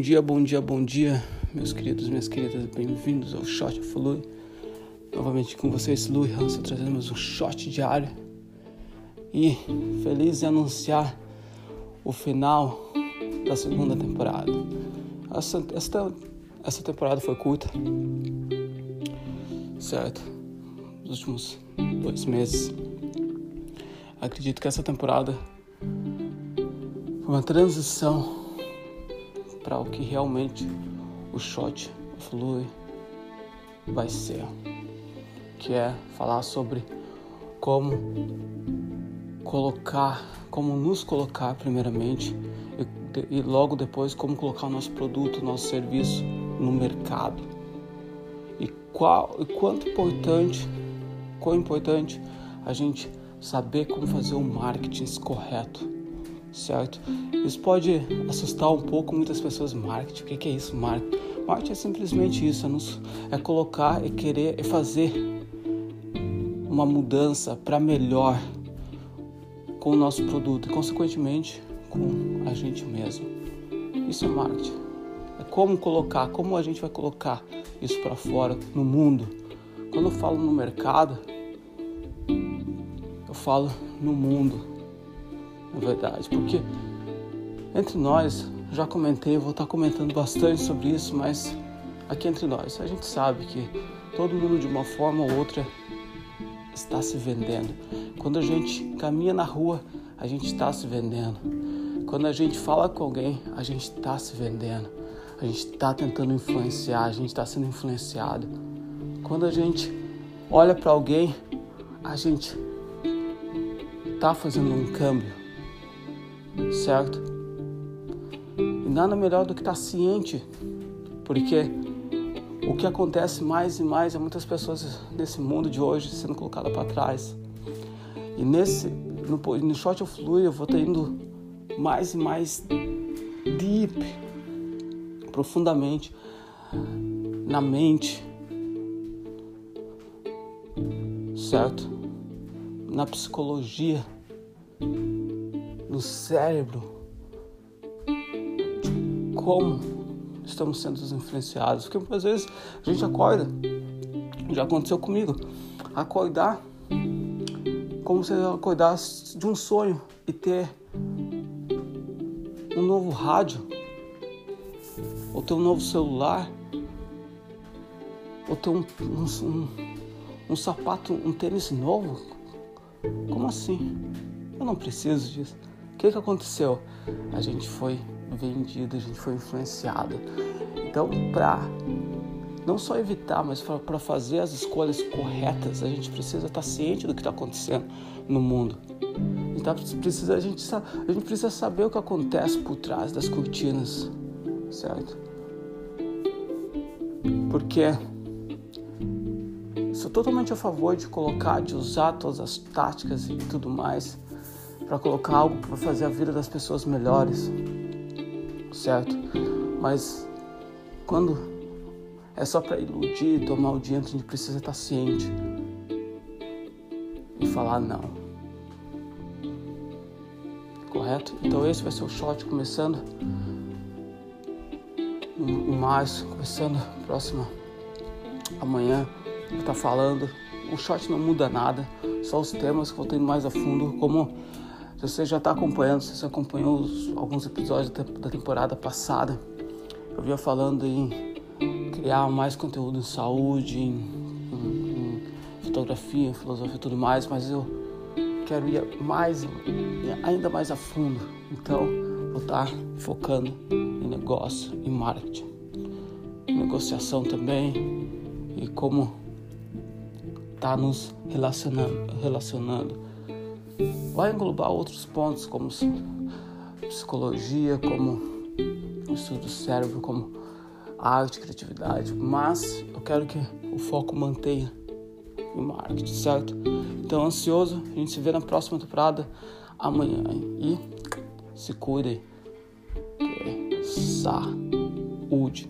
Bom dia, bom dia, bom dia, meus queridos, minhas queridas, bem-vindos ao Shot of. Novamente com vocês, Lui Hansen, trazendo mais um shot diário. E feliz em anunciar o final da segunda temporada. Essa, essa, essa temporada foi curta, certo? Nos últimos dois meses. Acredito que essa temporada foi uma transição para o que realmente o shot flui vai ser, que é falar sobre como colocar, como nos colocar primeiramente e, e logo depois como colocar o nosso produto, nosso serviço no mercado. E qual e quanto importante, quão importante a gente saber como fazer o marketing correto certo? Isso pode assustar um pouco muitas pessoas. Marketing, o que é isso, marketing? Marketing é simplesmente isso, é, nos, é colocar, é querer, é fazer uma mudança para melhor com o nosso produto e, consequentemente, com a gente mesmo. Isso é marketing. É como colocar, como a gente vai colocar isso para fora no mundo. Quando eu falo no mercado, eu falo no mundo na verdade, porque entre nós, já comentei, vou estar comentando bastante sobre isso, mas aqui entre nós, a gente sabe que todo mundo de uma forma ou outra está se vendendo. Quando a gente caminha na rua, a gente está se vendendo. Quando a gente fala com alguém, a gente está se vendendo. A gente está tentando influenciar, a gente está sendo influenciado. Quando a gente olha para alguém, a gente está fazendo um câmbio certo? E nada melhor do que estar ciente, porque o que acontece mais e mais é muitas pessoas nesse mundo de hoje sendo colocadas para trás. E nesse no, no Short of Fluid eu vou estar indo mais e mais deep, profundamente na mente, certo? Na psicologia no cérebro de como estamos sendo influenciados. Porque às vezes a gente acorda, já aconteceu comigo, acordar como se acordasse de um sonho e ter um novo rádio, ou ter um novo celular, ou ter um, um, um, um sapato, um tênis novo. Como assim? Eu não preciso disso que, que aconteceu? A gente foi vendido, a gente foi influenciado. Então, para não só evitar, mas para fazer as escolhas corretas, a gente precisa estar ciente do que está acontecendo no mundo. Então, precisa, a, gente, a gente precisa saber o que acontece por trás das cortinas, certo? Porque sou totalmente a favor de colocar, de usar todas as táticas e tudo mais para colocar algo para fazer a vida das pessoas melhores, certo? Mas quando é só para iludir, tomar o dinheiro, a gente precisa estar ciente e falar não. Correto? Então esse vai ser o shot começando em março, começando próxima amanhã, estar falando. O shot não muda nada, só os temas que eu vou tendo mais a fundo, como se você já está acompanhando, se você acompanhou os, alguns episódios da temporada passada, eu vinha falando em criar mais conteúdo em saúde, em, em, em fotografia, em filosofia e tudo mais, mas eu quero ir mais, ainda mais a fundo. Então, vou estar tá focando em negócio, em marketing, negociação também e como tá nos relacionando, relacionando vai englobar outros pontos como psicologia, como estudo do cérebro, como arte, criatividade, mas eu quero que o foco mantenha o marketing, certo? Então, ansioso, a gente se vê na próxima temporada amanhã e se cuidem. Saúde.